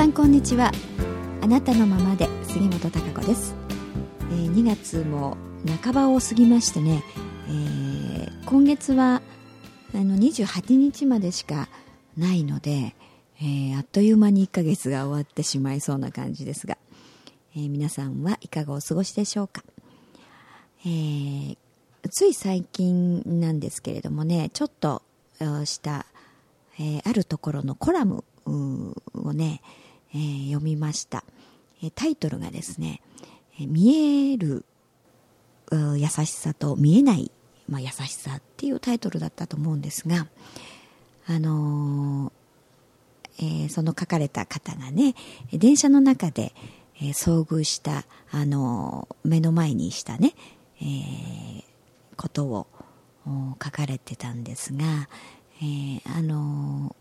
さんこんにちは。あなたのままで杉本孝子です、えー、2月も半ばを過ぎましてね、えー、今月はあの28日までしかないので、えー、あっという間に1ヶ月が終わってしまいそうな感じですが、えー、皆さんはいかがお過ごしでしょうか、えー、つい最近なんですけれどもねちょっとした、え、あるところのコラムをね、えー、読みました、えタイトルがですね「見える優しさと見えない、まあ、優しさ」っていうタイトルだったと思うんですがあのー、え、その書かれた方がね電車の中で、えー、遭遇した、あの目の前にしたね、えことを書かれてたんですが、えあの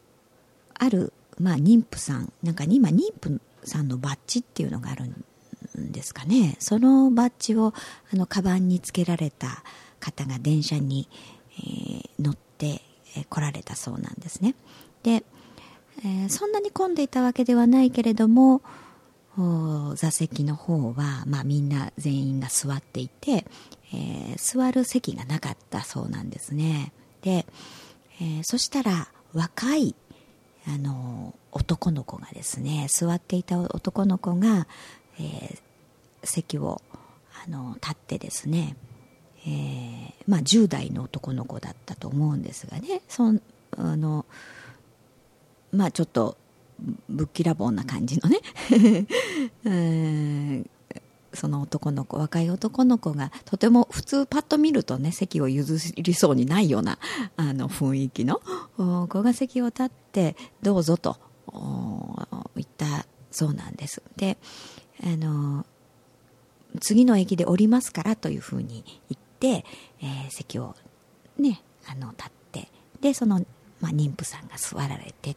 あるまあ、妊婦さんなんか今妊婦さんのバッジっていうのがあるんですかね。そのバッジをあのカバンにつけられた方が電車に、えー、乗って来られたそうなんですね。で、えー、そんなに混んでいたわけではないけれども座席の方は、まあ、みんな全員が座っていて、えー、座る席がなかったそうなんですね。で、えー、そしたら若いあの男の子がですね座っていた男の子が、えー、席をあの立ってですね、えー、まあ、10代の男の子だったと思うんですがねそあのまあちょっとぶっきらぼうな感じのね、え、その男の子若い男の子がとても普通パッと見るとね席を譲りそうにないようなあの雰囲気の子が席を立ってどうぞと言ったそうなんです。であの次の駅で降りますからというふうに言って、えー、席をねあの立ってでその、まあ、妊婦さんが座られて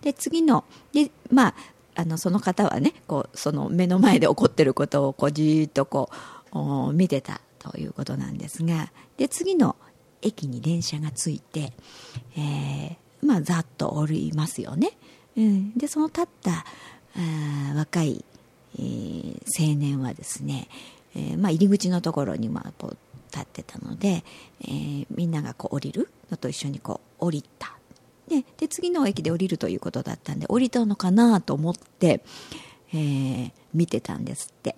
で次のでまああのその方はねこうその目の前で起こってることをこうじーっとこう見てたということなんですがで次の駅に電車が着いて、えー、まあざっと降りますよね、うん、でその立ったあ若い、えー、青年はですね、えー、まあ、入り口のところにまあこう立ってたので、えー、みんながこう降りるのと一緒にこう降りた。でで次の駅で降りるということだったんで降りたのかなと思って、えー、見てたんですって、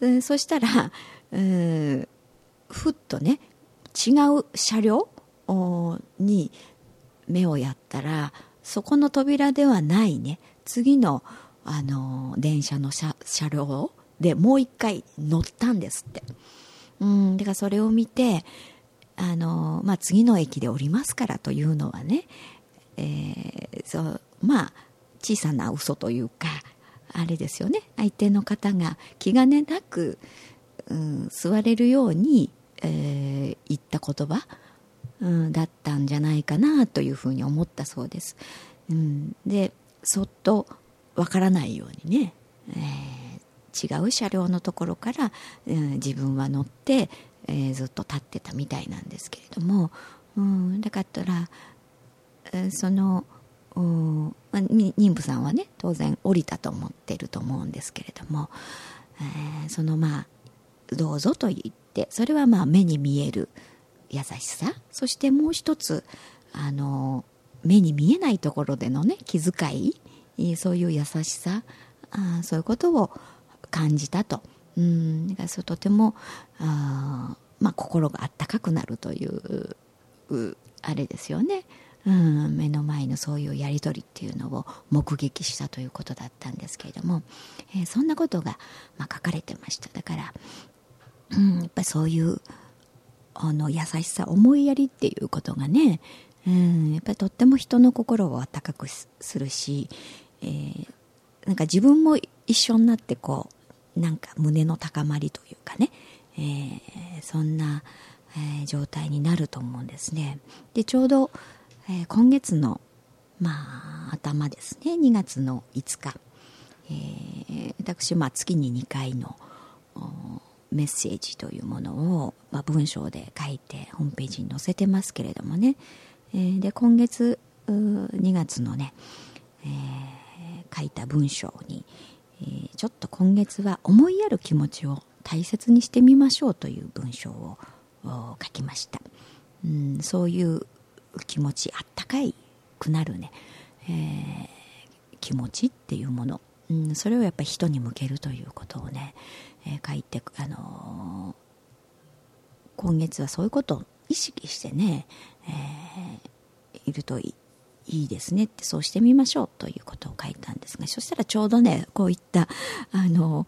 うん、そしたら、うん、ふっとね違う車両？に目をやったらそこの扉ではないね。次の、あの電車の車車両でもう一回乗ったんですって。うん、だからそれを見てあの、まあ、次の駅で降りますからというのはねえー、そうまあ小さな嘘というかあれですよね。相手の方が気兼ねなく、うん、座れるように、えー、言った言葉、うん、だったんじゃないかなというふうに思ったそうです。うん、でそっとわからないようにね、えー、違う車両のところから、うん、自分は乗って、えー、ずっと立ってたみたいなんですけれども、うん、だからその妊婦さんはね当然降りたと思ってると思うんですけれども、えー、そのまあどうぞと言ってそれはまあ目に見える優しさ。そしてもう一つあの目に見えないところでのね気遣い。そういう優しさ。あそういうことを感じたと。うん。だからそとてもあ、まあ、心があったかくなるというあれですよね。うん、目の前のそういうやり取りっていうのを目撃したということだったんですけれども、えー、そんなことが、まあ、書かれてました。だから、うん、やっぱりそういうあの優しさ思いやりっていうことがね、うん、やっぱりとっても人の心を温かくするし、えー、なんか自分も一緒になってこうなんか胸の高まりというかね、えー、そんな、えー、状態になると思うんですね。でちょうどえー、今月の、まあ、頭ですね。2月の5日、えー、私、まあ、月に2回のメッセージというものを、まあ、文章で書いてホームページに載せてますけれどもね、えー、で今月2月のね、えー、書いた文章に、えー、ちょっと今月は思いやる気持ちを大切にしてみましょうという文章を書きました、うん、そういう気持ちあったかいくなるね、えー、気持ちっていうもの、うん、それをやっぱり人に向けるということをね、えー、書いて、あのー、今月はそういうことを意識してね、えー、いるといいですねってそうしてみましょうということを書いたんですがそしたらちょうどねこういったあの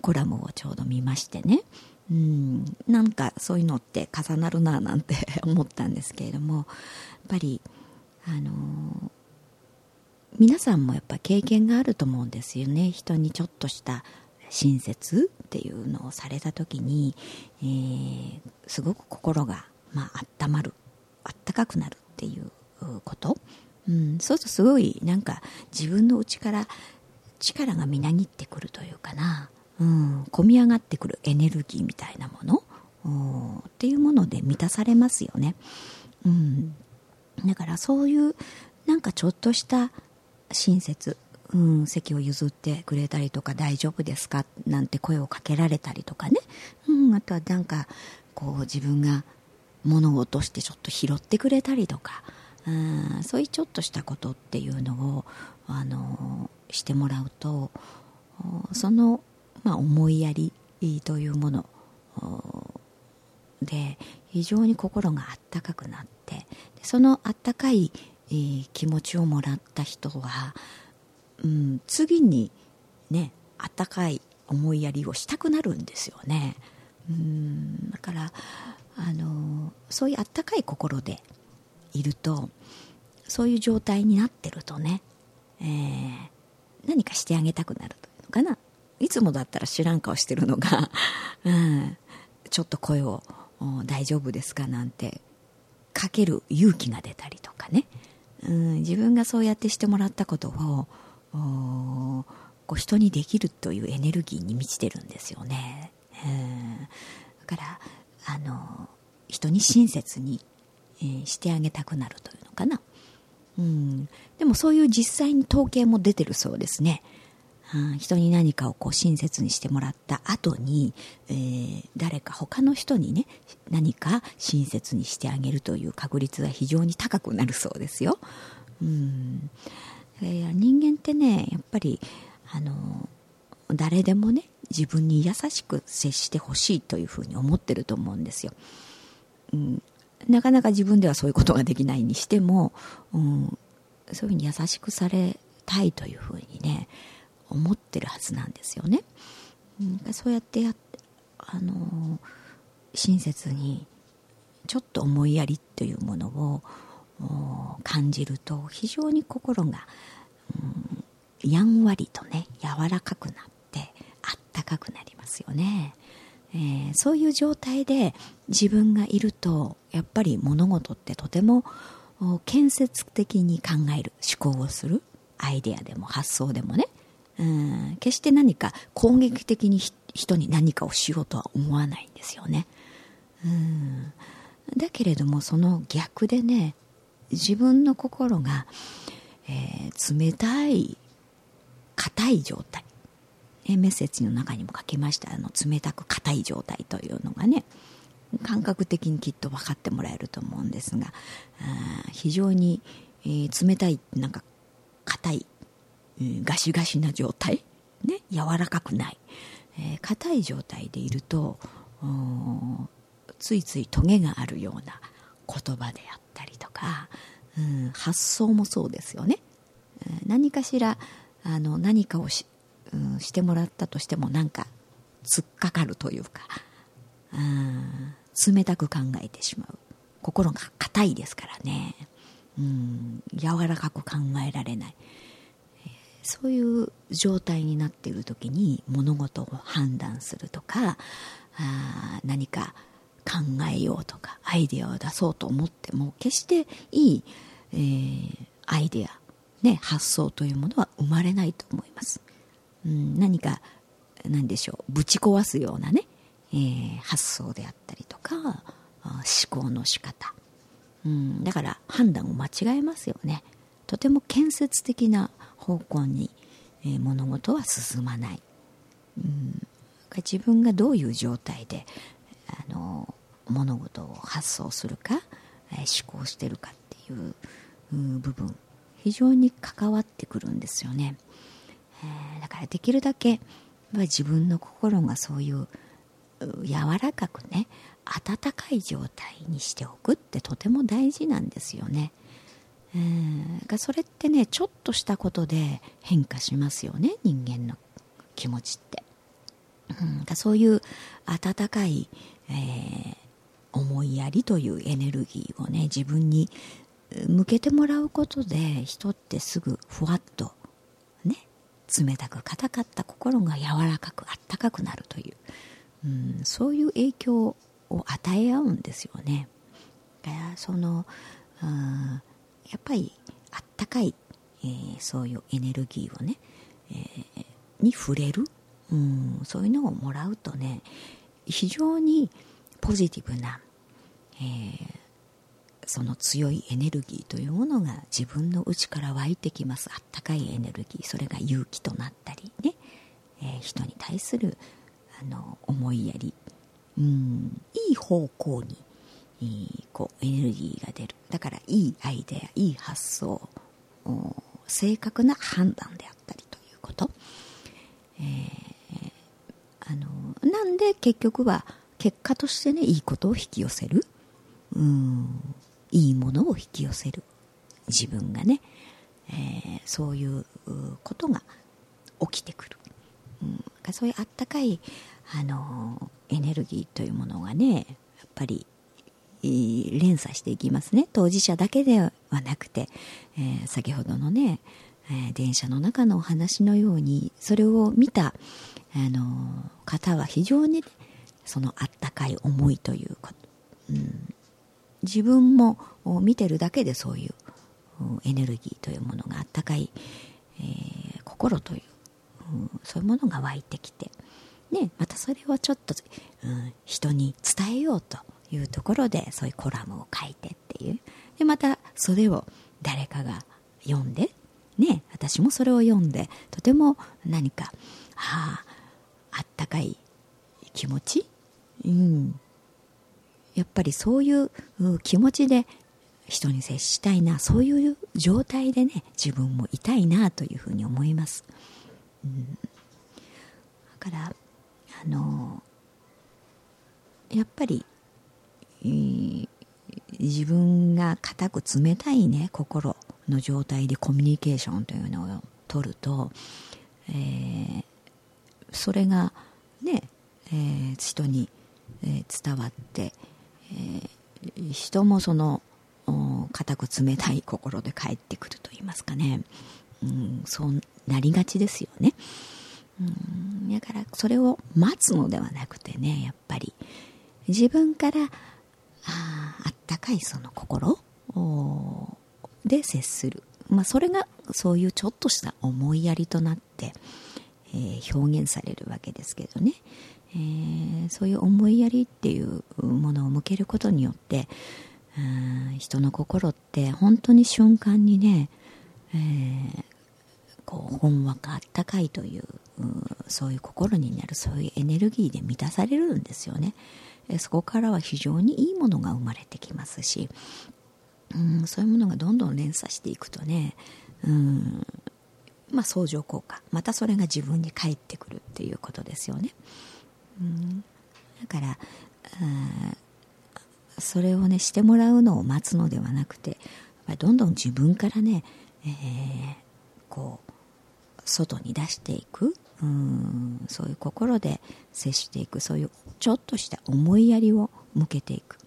コラムをちょうど見ましてね。うんなんかそういうのって重なるななんて思ったんですけれどもやっぱりあの皆さんもやっぱ経験があると思うんですよね。人にちょっとした親切っていうのをされた時に、えー、すごく心が、まあったまるあったかくなるっていうこと、うん、そうするとすごいなんか自分の内から力がみなぎってくるというかな、うん、込み上がってくるエネルギーみたいなもの。っていうもので満たされますよね、うん、だからそういうなんかちょっとした親切、うん、席を譲ってくれたりとか大丈夫ですか？なんて声をかけられたりとかね、うん、あとはなんかこう自分が物を落としてちょっと拾ってくれたりとか、うん、そういうちょっとしたことっていうのをあのしてもらうとその、まあ、思いやりというもので非常に心があったかくなってそのあったかい、気持ちをもらった人は、うん、次にねあったかい思いやりをしたくなるんですよね。うんだからあのそういうあったかい心でいるとそういう状態になってるとね、えー、何かしてあげたくなるというのかないつもだったら知らん顔してるのが、うん、ちょっと声を大丈夫ですかなんてかける勇気が出たりとかね、うん、自分がそうやってしてもらったことをこう人にできるというエネルギーに満ちてるんですよね、うん、だからあの人に親切に、えー、してあげたくなるというのかな、うん、でもそういう実際に統計も出てるそうですね、人に何かをこう親切にしてもらった後に、えー、誰か他の人にね何か親切にしてあげるという確率が非常に高くなるそうですよ。うん。えー、人間ってねやっぱりあの誰でもね自分に優しく接してほしいというふうに思ってると思うんですよ。うん、なかなか自分ではそういうことができないにしても、うん、そういうふうに優しくされたいというふうにね思ってるはずなんですよね。うん、そうやってやあの親切にちょっと思いやりというものを感じると非常に心が、うん、やんわりとね柔らかくなってあったかくなりますよね、えー、そういう状態で自分がいるとやっぱり物事ってとても建設的に考える思考をするアイデアでも発想でもね。うん決して何か攻撃的に人に何かをしようとは思わないんですよね。うん。だけれどもその逆でね自分の心が、えー、冷たい硬い状態、えメッセージの中にも書きました。あの冷たく硬い状態というのがね。感覚的にきっと分かってもらえると思うんですが。非常に、えー、冷たいなんか硬いガシガシな状態、ね、柔らかくない。硬、えー、い状態でいるとついついトゲがあるような言葉であったりとか、うん、発想もそうですよね、何かしらあの何かをし,、うん、してもらったとしてもなんか突っかかるというか、うん、冷たく考えてしまう。心が硬いですからね、うん、柔らかく考えられない。そういう状態になっている時に物事を判断するとかあ何か考えようとかアイデアを出そうと思っても決していい、えー、アイデア、ね、発想というものは生まれないと思います、うん、何か何でしょうぶち壊すようなね、えー、発想であったりとか思考の仕方、うん、だから判断を間違えますよね。とても建設的な方向に、えー、物事は進まない、うん、自分がどういう状態であの物事を発想するか、えー、思考してるかっていう部分非常に関わってくるんですよね、えー、だからできるだけ自分の心がそういう柔らかくね温かい状態にしておくってとても大事なんですよね。えー、それってねちょっとしたことで変化しますよね人間の気持ちって。うん、そういう温かい、えー、思いやりというエネルギーをね自分に向けてもらうことで人ってすぐふわっとね冷たく硬かった心が柔らかくあったかくなるという、うん、そういう影響を与え合うんですよね。その、うん、やっぱりあったかい、えー、そういうエネルギーをね、えー、に触れる、うん、そういうのをもらうとね非常にポジティブな、えー、その強いエネルギーというものが自分の内から湧いてきます。あったかいエネルギー。それが勇気となったりね、えー、人に対するあの思いやり。うん。いい方向にこうエネルギーが出る。だからいいアイデアいい発想正確な判断であったりということ、えー、あのなんで結局は結果としてねいいことを引き寄せるうん。いいものを引き寄せる。自分がね、えー、そういうことが起きてくる、うん、そういうあったかいあのエネルギーというものがねやっぱり連鎖していきますね。当事者だけではなくて、えー、先ほどのね、えー、電車の中のお話のようにそれを見た、あの方は非常にねそのあったかい思いということ、うん、自分も見てるだけでそういうエネルギーというものがあったかい、えー、心という、うん、そういうものが湧いてきてね、またそれをちょっと、うん、人に伝えようというところでそういうコラムを書いてっていう。でまたそれを誰かが読んで、ね、私もそれを読んでとても何か、はあ、あったかい気持ち、うん、やっぱりそういう気持ちで人に接したいなそういう状態でね自分もいたいなというふうに思います、うん、だからあのやっぱり、えー、自分が固く冷たいね心の状態でコミュニケーションというのを取ると、えー、それがね、えー、人に、え、伝わって、えー、人もその固く冷たい心で帰ってくると言いますかね、うん、そうなりがちですよね。うんだからそれを待つのではなくてねやっぱり。自分からああったかいその心で接する、まあ、それがそういうちょっとした思いやりとなって、えー、表現されるわけですけどね、えー、そういう思いやりっていうものを向けることによって人の心って本当に瞬間にね、えー、こうほんわかあったかいというそういう心になるそういうエネルギーで満たされるんですよね。そこからは非常にいいものが生まれてきますし、うん、そういうものがどんどん連鎖していくとね、うんまあ、相乗効果またそれが自分に返ってくるっていうことですよね、うん、だからそれをねしてもらうのを待つのではなくてどんどん自分からね、えー、こう外に出していく。うん。そういう心で接していく。そういうちょっとした思いやりを向けていく。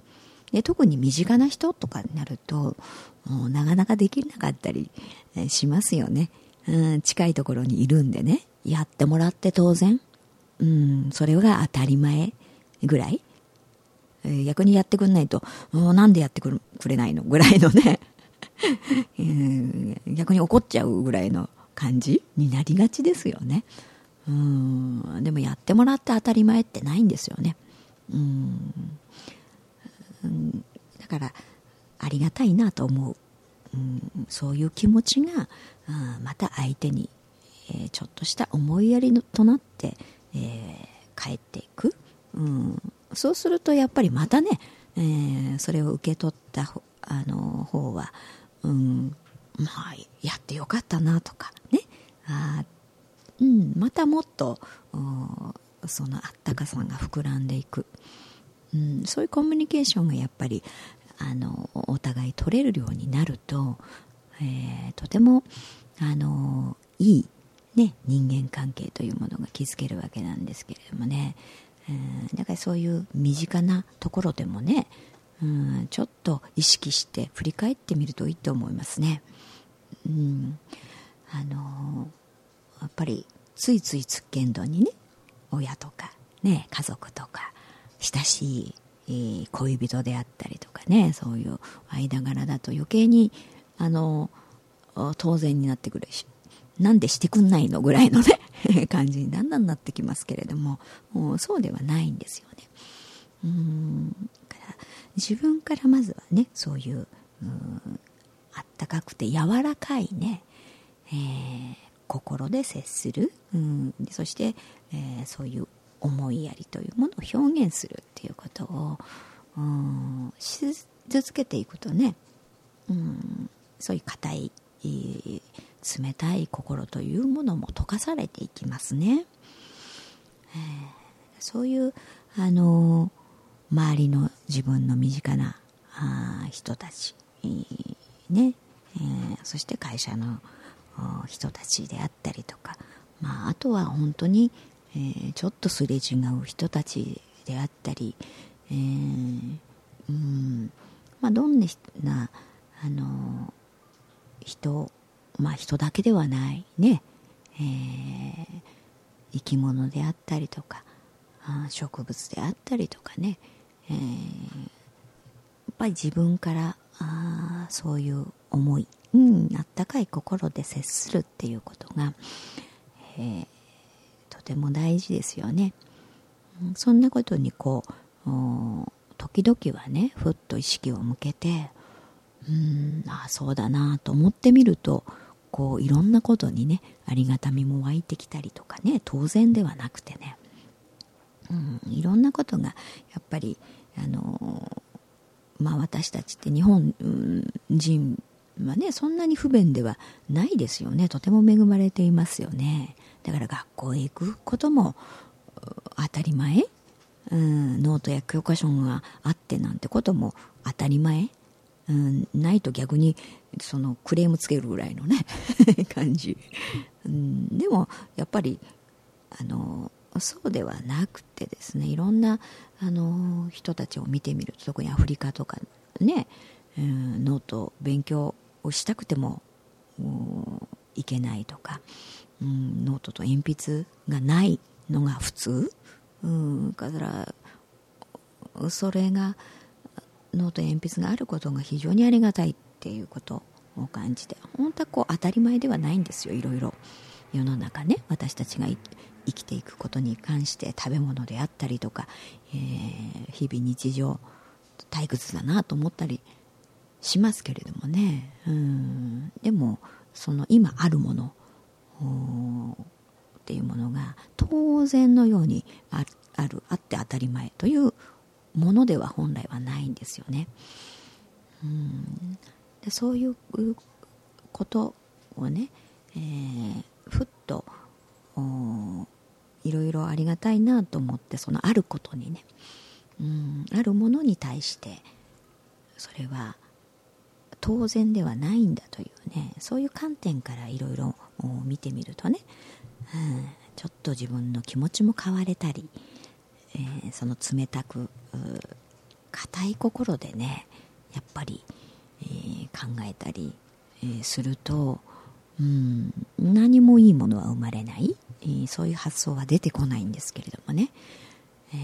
で特に身近な人とかになるともうなかなかできなかったりしますよね、うん、近いところにいるんでね。やってもらって当然、うん、それが当たり前ぐらい、逆にやってくんないとなんでやってくれないの？ぐらいのね 逆に怒っちゃうぐらいの感じになりがちですよね。うんでもやってもらって当たり前ってないんですよね。うんだからありがたいなと思う、うん、そういう気持ちがまた相手に、えー、ちょっとした思いやりとなって、えー、帰っていく、うん、そうするとやっぱりまたね、えー、それを受け取ったあの方は、うん、まあやってよかったなとかね。あ、うん、またもっとそのあったかさが膨らんでいく、うん、そういうコミュニケーションがやっぱりあのお互い取れるようになると、えー、とてもあのいい、ね、人間関係というものが築けるわけなんですけれどもね、えー、だからそういう身近なところでもね、うん、ちょっと意識して振り返ってみるといいと思いますね。うん、あのやっぱりついついつっけんどにね親とか、ね、家族とか親しい、恋人であったりとかねそういう間柄だと余計にあの当然になってくるしなんでしてくんないのぐらいのね 感じにだんだんなってきますけれどももうそうではないんですよね。うんから自分からまずはねそういうあったかくて柔らかいね、えー、心で接する、うん、そして、えー、そういう思いやりというものを表現するっていうことを、うん、し続けていくとね、うん、そういう硬い、冷たい心というものも溶かされていきますね。えー、そういうあの周りの自分の身近なあ人たち、ね。えー、そして会社の人たちであったりとか、まあ、あとは本当に、えー、ちょっとすれ違う人たちであったり、えー、うん。まあ、どんなあの人、まあ、人だけではないね、えー、生き物であったりとか植物であったりとかね、えー、やっぱり自分からあそういう思いうん、あったかい心で接するっていうことが、えー、とても大事ですよね。そんなことにこう時々はねふっと意識を向けてうんああそうだなと思ってみるとこういろんなことにねありがたみも湧いてきたりとかね当然ではなくてね、うん、いろんなことがやっぱりあのまあ私たちって日本人まあね、そんなに不便ではないですよね。とても恵まれていますよね。だから学校へ行くことも当たり前、うん、ノートや教科書があってなんてことも当たり前、うん、ないと逆にそのクレームつけるぐらいのね 感じ、うん、でもやっぱりあのそうではなくてですねいろんなあの人たちを見てみると特にアフリカとかね、うん、ノート勉強をしたくてもいけないとか、うん、ノートと鉛筆がないのが普通、うん、だからそれがノート鉛筆があることが非常にありがたいっていうことを感じて本当はこう当たり前ではないんですよ。いろいろ。世の中ね私たちが生きていくことに関して食べ物であったりとか、えー、日々日常退屈だなと思ったりしますけれどもね。うん。でもその今あるものっていうものが当然のようにあるあって当たり前というものでは本来はないんですよね。うんでそういうことをね、えー、ふっといろいろありがたいなと思ってそのあることにねうんあるものに対してそれは当然ではないんだというねそういう観点からいろいろ見てみるとね、うん、ちょっと自分の気持ちも変われたり、えー、その冷たく硬い心でねやっぱり、えー、考えたり、えー、すると、うん、何もいいものは生まれない、えー、そういう発想は出てこないんですけれどもね、え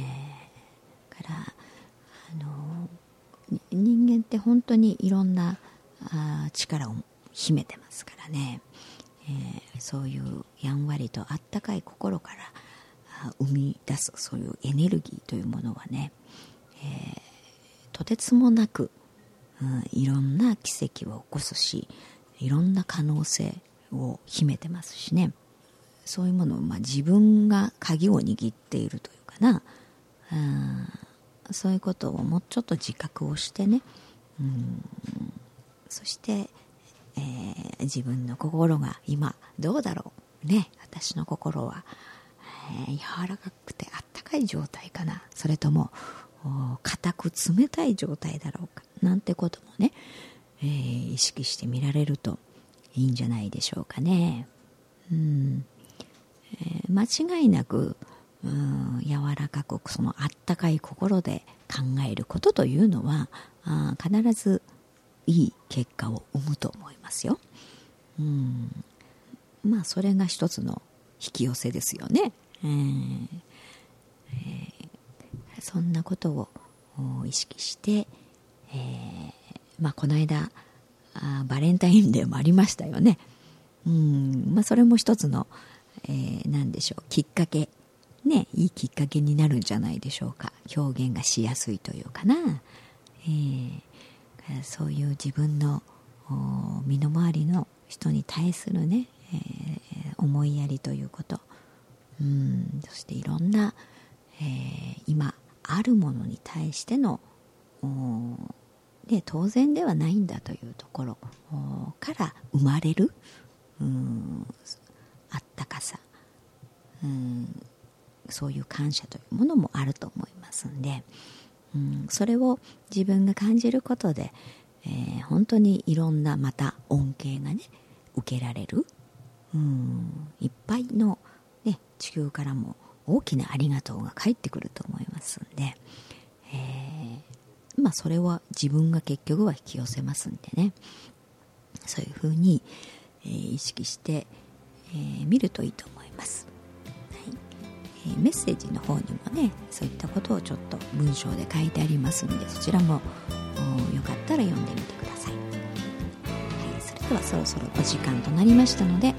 ー、からあの人間って本当にいろんなあ力を秘めてますからね、えー、そういうやんわりとあったかい心から生み出すそういうエネルギーというものはね、えー、とてつもなく、うん、いろんな奇跡を起こすしいろんな可能性を秘めてますしね。そういうものを、まあ、自分が鍵を握っているというかな。あそういうことをもうちょっと自覚をしてね。うんそして、えー、自分の心が今どうだろうね。私の心は、柔らかくてあったかい状態かなそれとも硬く冷たい状態だろうかなんてこともね、えー、意識してみられるといいんじゃないでしょうかね。うん、えー、間違いなくうん柔らかくそのあったかい心で考えることというのはあ必ずいい結果を生むと思いますよ。うんまあそれが一つの引き寄せですよね。えー、そんなことを意識して、えーまあ、この間あバレンタインデーもありましたよね。うん。まあ、それも一つの、えー、何でしょうきっかけ。ねいいきっかけになるんじゃないでしょうか。表現がしやすいというかな、えー、そういう自分の身の回りの人に対するね、えー、思いやりということ。うん。そしていろんな、えー、今あるものに対してので当然ではないんだというところから生まれるうんあったかさうんそういう感謝というものもあると思いますんで、うん、それを自分が感じることで、えー、本当にいろんなまた恩恵がね受けられる、うん、いっぱいの、地球からも大きなありがとうが返ってくると思いますんで、えー、まあそれは自分が結局は引き寄せますんでね。そういうふうに、えー、意識して、えー、見るといいと思います、はい。えー、メッセージの方にもねそういったことをちょっと文章で書いてありますのでそちらもよかったら読んでみてください、はい、それではそろそろお時間となりましたので、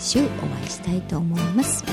週お会いしたいと思います。